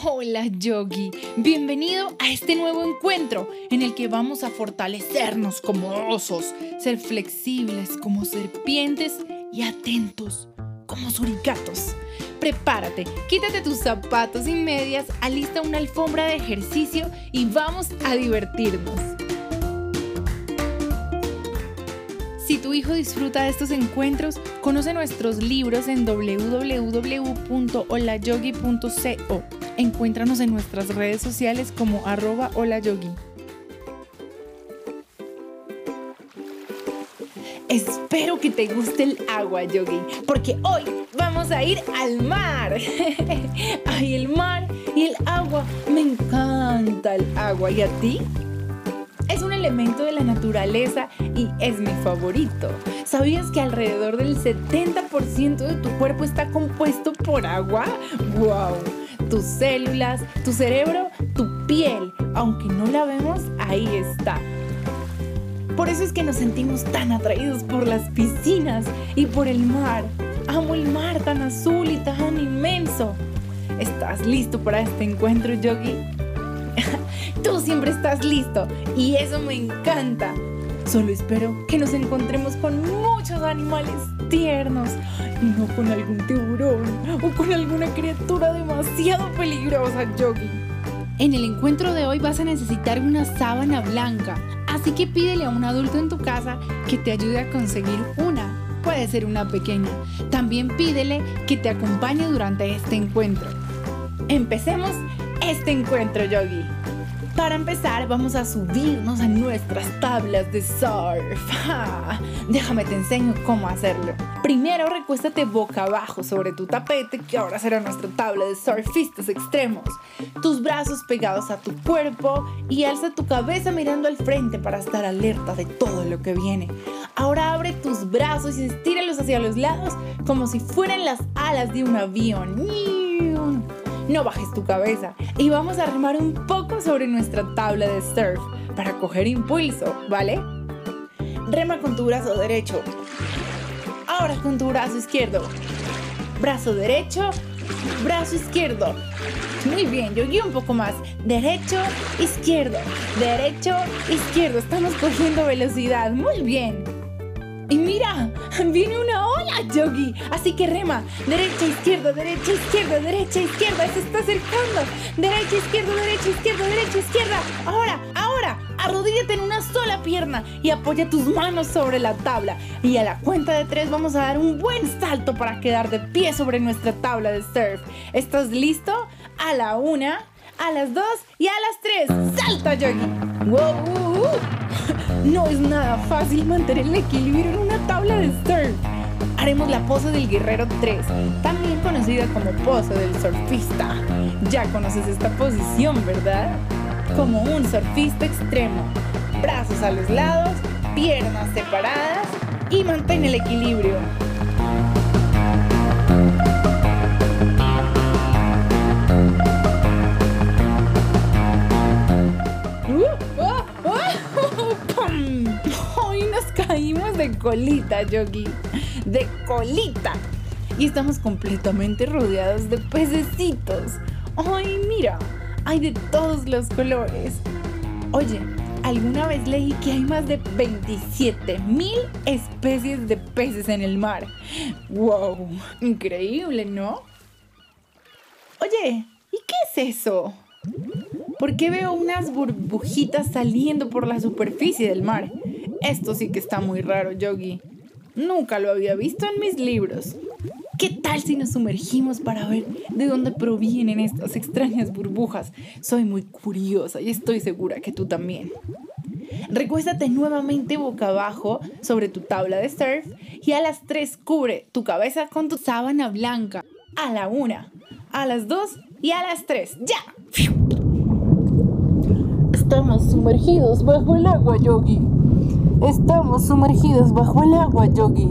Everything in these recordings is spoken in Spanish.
Hola Yogi, bienvenido a este nuevo encuentro en el que vamos a fortalecernos como osos, ser flexibles como serpientes y atentos como suricatos. Prepárate, quítate tus zapatos y medias, alista una alfombra de ejercicio y vamos a divertirnos. Tu hijo disfruta de estos encuentros, conoce nuestros libros en www.holayogi.co. Encuéntranos en nuestras redes sociales como arroba. Espero que te guste el agua, Yogi, porque hoy vamos a ir al mar. Ay, el mar y el agua. Me encanta el agua. ¿Y a ti? Es un elemento de la naturaleza y es mi favorito. ¿Sabías que alrededor del 70% de tu cuerpo está compuesto por agua? ¡Wow! Tus células, tu cerebro, tu piel, aunque no la vemos, ahí está. Por eso es que nos sentimos tan atraídos por las piscinas y por el mar. Amo el mar tan azul y tan inmenso. ¿Estás listo para este encuentro, Yogi? Tú siempre estás listo y eso me encanta. Solo espero que nos encontremos con muchos animales tiernos y no con algún tiburón o con alguna criatura demasiado peligrosa, Yogi. En el encuentro de hoy vas a necesitar una sábana blanca, así que pídele a un adulto en tu casa que te ayude a conseguir una. Puede ser una pequeña. También pídele que te acompañe durante este encuentro. Empecemos este encuentro, Yogi. Para empezar, vamos a subirnos a nuestras tablas de surf. Déjame te enseño cómo hacerlo. Primero, recuéstate boca abajo sobre tu tapete, que ahora será nuestra tabla de surfistas extremos. Tus brazos pegados a tu cuerpo y alza tu cabeza mirando al frente para estar alerta de todo lo que viene. Ahora abre tus brazos y estíralos hacia los lados como si fueran las alas de un avión no bajes tu cabeza y vamos a remar un poco sobre nuestra tabla de surf para coger impulso, ¿vale? Rema con tu brazo derecho. Ahora con tu brazo izquierdo. Brazo derecho, brazo izquierdo. Muy bien, yo guío un poco más. Derecho, izquierdo. Derecho, izquierdo. Estamos cogiendo velocidad. Muy bien. Y mira, viene una ola, Yogi. Así que rema. Derecha, izquierda, derecha, izquierda, derecha, izquierda. Se está acercando. Derecha, izquierda, derecha, izquierda, derecha, izquierda. Ahora, ahora. Arrodíllate en una sola pierna y apoya tus manos sobre la tabla. Y a la cuenta de tres vamos a dar un buen salto para quedar de pie sobre nuestra tabla de surf. ¿Estás listo? A la una, a las dos y a las tres. ¡Salta, Yogi! ¡Wow! No es nada fácil mantener el equilibrio en una tabla de surf. Haremos la pose del guerrero 3, también conocida como pose del surfista. Ya conoces esta posición, ¿verdad? Como un surfista extremo. Brazos a los lados, piernas separadas y mantén el equilibrio. De colita, Yogi. De colita. Y estamos completamente rodeados de pececitos. ¡Ay, mira! Hay de todos los colores. Oye, alguna vez leí que hay más de 27 mil especies de peces en el mar. ¡Wow! Increíble, ¿no? Oye, ¿y qué es eso? ¿Por qué veo unas burbujitas saliendo por la superficie del mar? Esto sí que está muy raro, Yogi. Nunca lo había visto en mis libros. ¿Qué tal si nos sumergimos para ver de dónde provienen estas extrañas burbujas? Soy muy curiosa y estoy segura que tú también. Recuéstate nuevamente boca abajo sobre tu tabla de surf y a las tres cubre tu cabeza con tu sábana blanca. A la una, a las dos y a las tres. ¡Ya! Estamos sumergidos bajo el agua, Yogi. Estamos sumergidos bajo el agua, Yogi.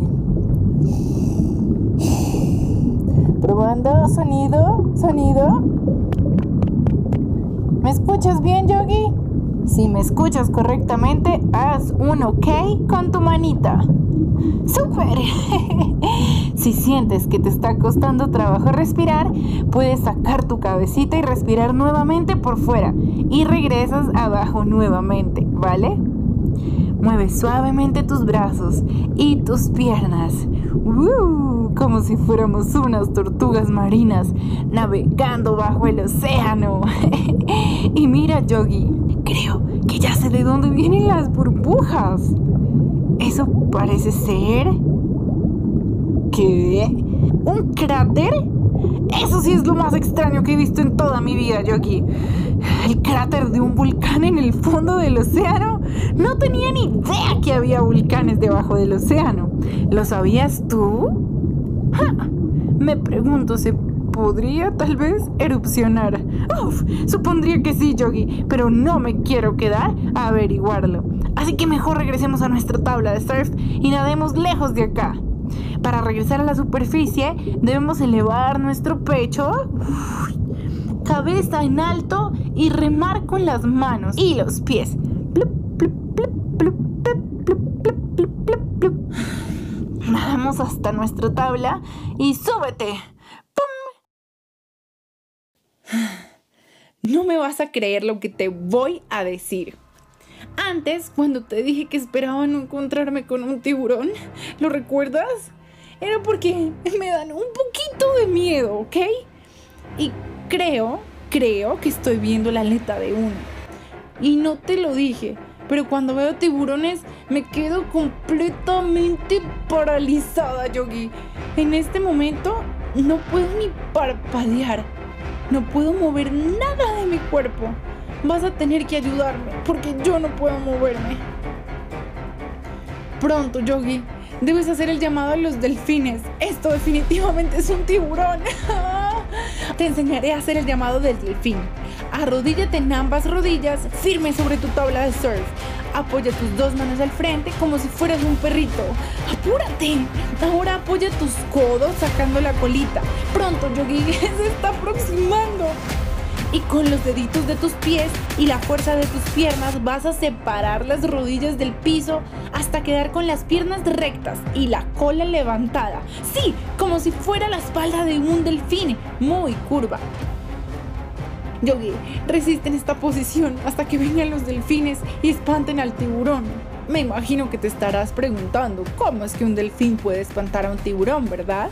Probando sonido, sonido. ¿Me escuchas bien, Yogi? Si me escuchas correctamente, haz un ok con tu manita. ¡Súper! si sientes que te está costando trabajo respirar, puedes sacar tu cabecita y respirar nuevamente por fuera y regresas abajo nuevamente, ¿vale? Mueve suavemente tus brazos y tus piernas. Como si fuéramos unas tortugas marinas navegando bajo el océano. y mira, Yogi, creo que ya sé de dónde vienen las burbujas. Eso parece ser... ¿Qué? ¿Un cráter? Eso sí es lo más extraño que he visto en toda mi vida, Yogi. El cráter de un volcán en el fondo del océano. No tenía ni idea que había volcanes debajo del océano. ¿Lo sabías tú? Me pregunto, ¿se podría tal vez erupcionar? Uf, supondría que sí, Yogi, pero no me quiero quedar a averiguarlo. Así que mejor regresemos a nuestra tabla de surf y nademos lejos de acá. Para regresar a la superficie debemos elevar nuestro pecho, cabeza en alto y remar con las manos y los pies. Nadamos hasta nuestra tabla y súbete. No me vas a creer lo que te voy a decir. Antes, cuando te dije que esperaba no encontrarme con un tiburón, ¿lo recuerdas? Era porque me dan un poquito de miedo, ¿ok? Y creo, creo que estoy viendo la aleta de uno. Y no te lo dije, pero cuando veo tiburones me quedo completamente paralizada, Yogi. En este momento no puedo ni parpadear. No puedo mover nada de mi cuerpo. Vas a tener que ayudarme porque yo no puedo moverme. Pronto, Yogi. Debes hacer el llamado a los delfines. Esto definitivamente es un tiburón. Te enseñaré a hacer el llamado del delfín. Arrodíllate en ambas rodillas, firme sobre tu tabla de surf. Apoya tus dos manos al frente como si fueras un perrito. ¡Apúrate! Ahora apoya tus codos sacando la colita. Pronto, Yogi, se está aproximando y con los deditos de tus pies y la fuerza de tus piernas vas a separar las rodillas del piso hasta quedar con las piernas rectas y la cola levantada. Sí, como si fuera la espalda de un delfín, muy curva. Yogi, resiste en esta posición hasta que vengan los delfines y espanten al tiburón. Me imagino que te estarás preguntando cómo es que un delfín puede espantar a un tiburón, ¿verdad?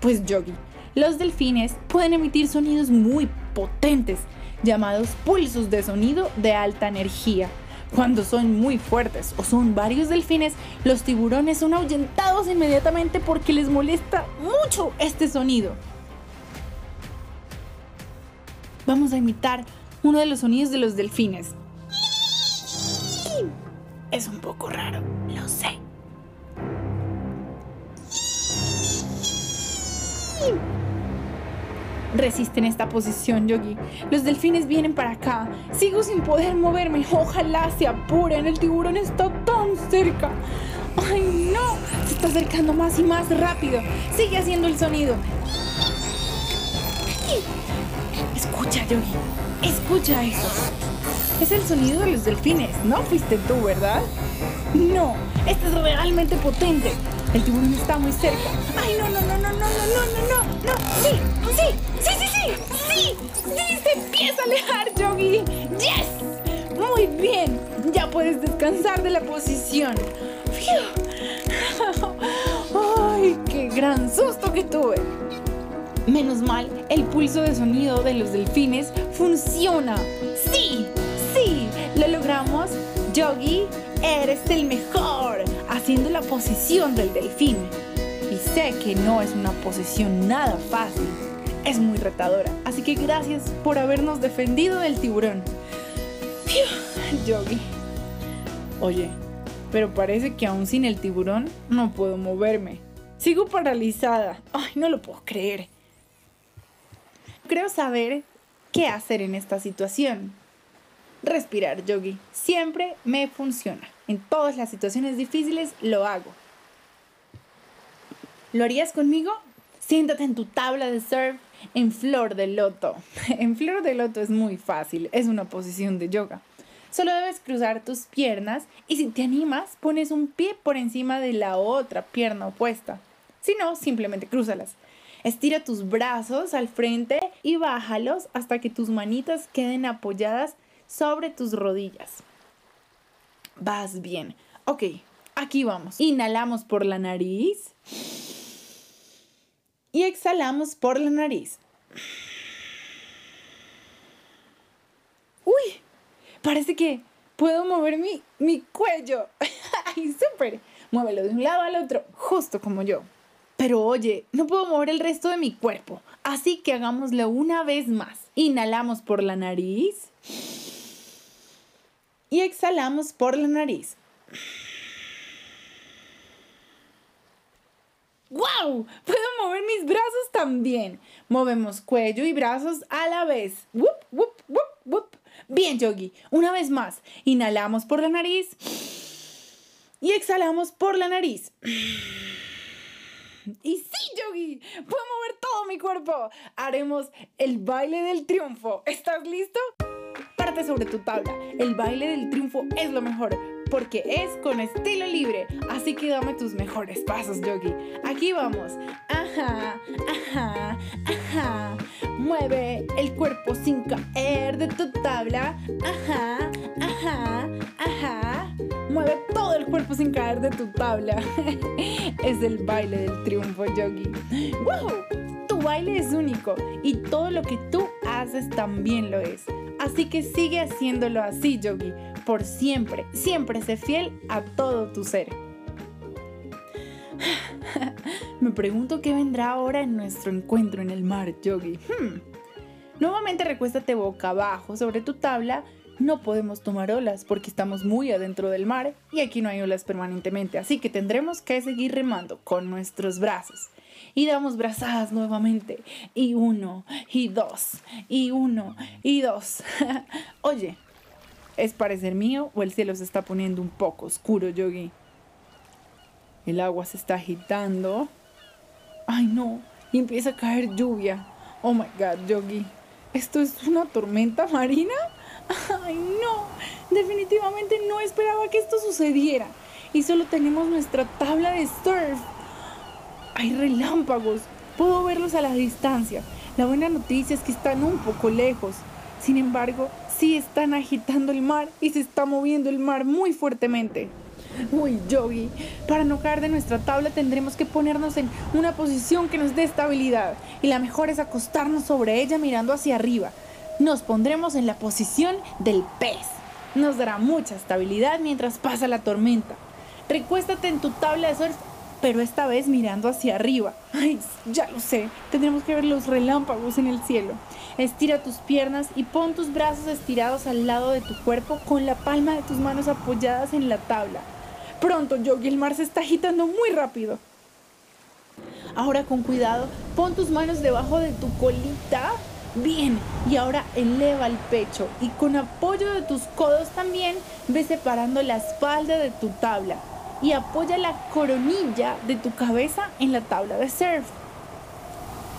Pues Yogi, los delfines pueden emitir sonidos muy potentes llamados pulsos de sonido de alta energía. Cuando son muy fuertes o son varios delfines, los tiburones son ahuyentados inmediatamente porque les molesta mucho este sonido. Vamos a imitar uno de los sonidos de los delfines. Es un poco raro, lo sé. En esta posición, Yogi. Los delfines vienen para acá. Sigo sin poder moverme. Ojalá se apuren. El tiburón está tan cerca. ¡Ay, no! Se está acercando más y más rápido. Sigue haciendo el sonido. Escucha, Yogi. Escucha eso. Es el sonido de los delfines. No fuiste tú, ¿verdad? No. Este es realmente potente. El tiburón está muy cerca. ¡Ay, no, no, no, descansar de la posición. ¡Ay, qué gran susto que tuve! Menos mal, el pulso de sonido de los delfines funciona. ¡Sí! ¡Sí! ¡Lo logramos! Yogi, eres el mejor haciendo la posición del delfín. Y sé que no es una posición nada fácil, es muy retadora. Así que gracias por habernos defendido del tiburón. Yogi. Oye, pero parece que aún sin el tiburón no puedo moverme. Sigo paralizada. Ay, no lo puedo creer. Creo saber qué hacer en esta situación. Respirar, Yogi. Siempre me funciona. En todas las situaciones difíciles lo hago. ¿Lo harías conmigo? Siéntate en tu tabla de surf en flor de loto. En flor de loto es muy fácil, es una posición de yoga. Solo debes cruzar tus piernas y si te animas, pones un pie por encima de la otra pierna opuesta. Si no, simplemente crúzalas. Estira tus brazos al frente y bájalos hasta que tus manitas queden apoyadas sobre tus rodillas. Vas bien. Ok, aquí vamos. Inhalamos por la nariz y exhalamos por la nariz. Parece que puedo mover mi, mi cuello. ¡Ay, súper! Muévelo de un lado al otro, justo como yo. Pero oye, no puedo mover el resto de mi cuerpo, así que hagámoslo una vez más. Inhalamos por la nariz y exhalamos por la nariz. ¡Wow! Puedo mover mis brazos también. Movemos cuello y brazos a la vez. ¡Wup! Bien, Yogi. Una vez más. Inhalamos por la nariz y exhalamos por la nariz. Y sí, Yogi, puedo mover todo mi cuerpo. Haremos el baile del triunfo. ¿Estás listo? Parte sobre tu tabla. El baile del triunfo es lo mejor porque es con estilo libre. Así que dame tus mejores pasos, Yogi. Aquí vamos. Ajá, ajá, ajá. Mueve el cuerpo sin caer de tu tabla. Ajá, ajá, ajá. Mueve todo el cuerpo sin caer de tu tabla. es el baile del triunfo, Yogi. ¡Wow! Tu baile es único y todo lo que tú haces también lo es. Así que sigue haciéndolo así, Yogi, por siempre. Siempre sé fiel a todo tu ser. Me pregunto qué vendrá ahora en nuestro encuentro en el mar, Yogi. Hmm. Nuevamente recuéstate boca abajo sobre tu tabla. No podemos tomar olas porque estamos muy adentro del mar y aquí no hay olas permanentemente, así que tendremos que seguir remando con nuestros brazos y damos brazadas nuevamente. Y uno, y dos, y uno, y dos. Oye, ¿es parecer mío o el cielo se está poniendo un poco oscuro, Yogi? El agua se está agitando. Ay, no, y empieza a caer lluvia. Oh my god, Yogi. ¿Esto es una tormenta marina? Ay, no. Definitivamente no esperaba que esto sucediera. Y solo tenemos nuestra tabla de surf. Hay relámpagos. Puedo verlos a la distancia. La buena noticia es que están un poco lejos. Sin embargo, sí están agitando el mar y se está moviendo el mar muy fuertemente. Uy, Yogi, para no caer de nuestra tabla tendremos que ponernos en una posición que nos dé estabilidad y la mejor es acostarnos sobre ella mirando hacia arriba. Nos pondremos en la posición del pez. Nos dará mucha estabilidad mientras pasa la tormenta. Recuéstate en tu tabla de surf pero esta vez mirando hacia arriba. Ay, ya lo sé, tendremos que ver los relámpagos en el cielo. Estira tus piernas y pon tus brazos estirados al lado de tu cuerpo con la palma de tus manos apoyadas en la tabla. Pronto, Yogi, el mar se está agitando muy rápido. Ahora con cuidado, pon tus manos debajo de tu colita. Bien, y ahora eleva el pecho y con apoyo de tus codos también ve separando la espalda de tu tabla y apoya la coronilla de tu cabeza en la tabla de surf.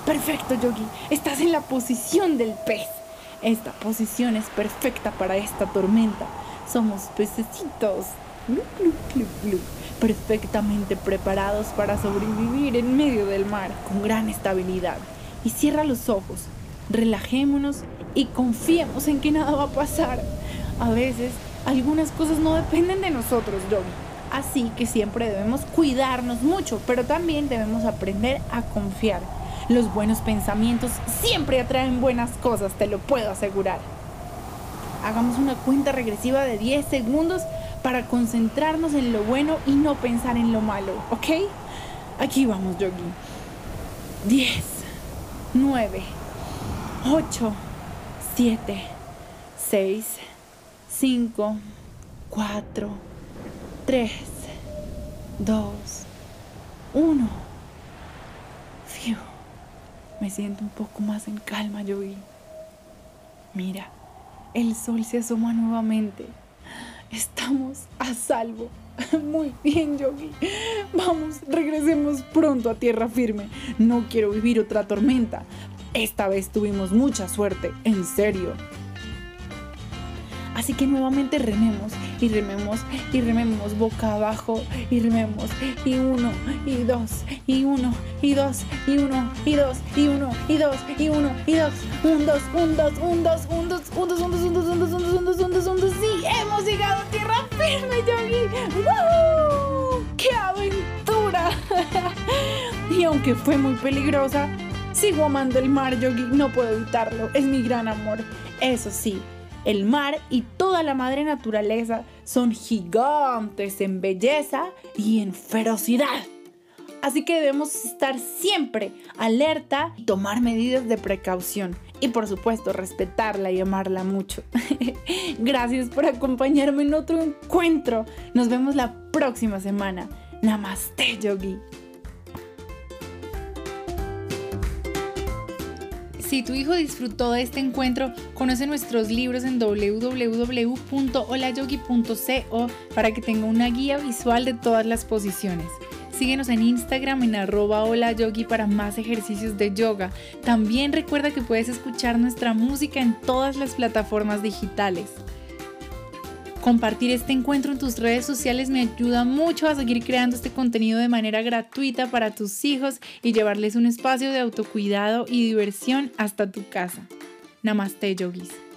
Perfecto, Yogi. Estás en la posición del pez. Esta posición es perfecta para esta tormenta. Somos pececitos. Perfectamente preparados para sobrevivir en medio del mar con gran estabilidad. Y cierra los ojos. Relajémonos y confiemos en que nada va a pasar. A veces, algunas cosas no dependen de nosotros, Yogi Así que siempre debemos cuidarnos mucho, pero también debemos aprender a confiar. Los buenos pensamientos siempre atraen buenas cosas, te lo puedo asegurar. Hagamos una cuenta regresiva de 10 segundos para concentrarnos en lo bueno y no pensar en lo malo, ¿ok? Aquí vamos, Yogi. 10, 9, 8, 7, 6, 5, 4, 3, 2, 1. Fiu. Me siento un poco más en calma, Yogi. Mira, el sol se asoma nuevamente. Estamos a salvo. Muy bien, Yogi. Vamos, regresemos pronto a tierra firme. No quiero vivir otra tormenta. Esta vez tuvimos mucha suerte, en serio. Así que nuevamente rememos y rememos y rememos boca abajo y rememos y uno y dos y uno y dos y uno y dos y uno y dos y uno y dos un dos un dos un dos un dos un dos un dos un dos un dos un dos un dos un dos sí hemos llegado a tierra firme Yogi. ¡Qué aventura! y aunque fue muy peligrosa sigo amando el mar Yogi no puedo evitarlo es mi gran amor eso sí el mar y toda la madre naturaleza son gigantes en belleza y en ferocidad. Así que debemos estar siempre alerta y tomar medidas de precaución. Y por supuesto, respetarla y amarla mucho. Gracias por acompañarme en otro encuentro. Nos vemos la próxima semana. Namaste, Yogi. Si tu hijo disfrutó de este encuentro, conoce nuestros libros en www.holayogi.co para que tenga una guía visual de todas las posiciones. Síguenos en Instagram en arroba hola yogi para más ejercicios de yoga. También recuerda que puedes escuchar nuestra música en todas las plataformas digitales. Compartir este encuentro en tus redes sociales me ayuda mucho a seguir creando este contenido de manera gratuita para tus hijos y llevarles un espacio de autocuidado y diversión hasta tu casa. Namaste, yogis.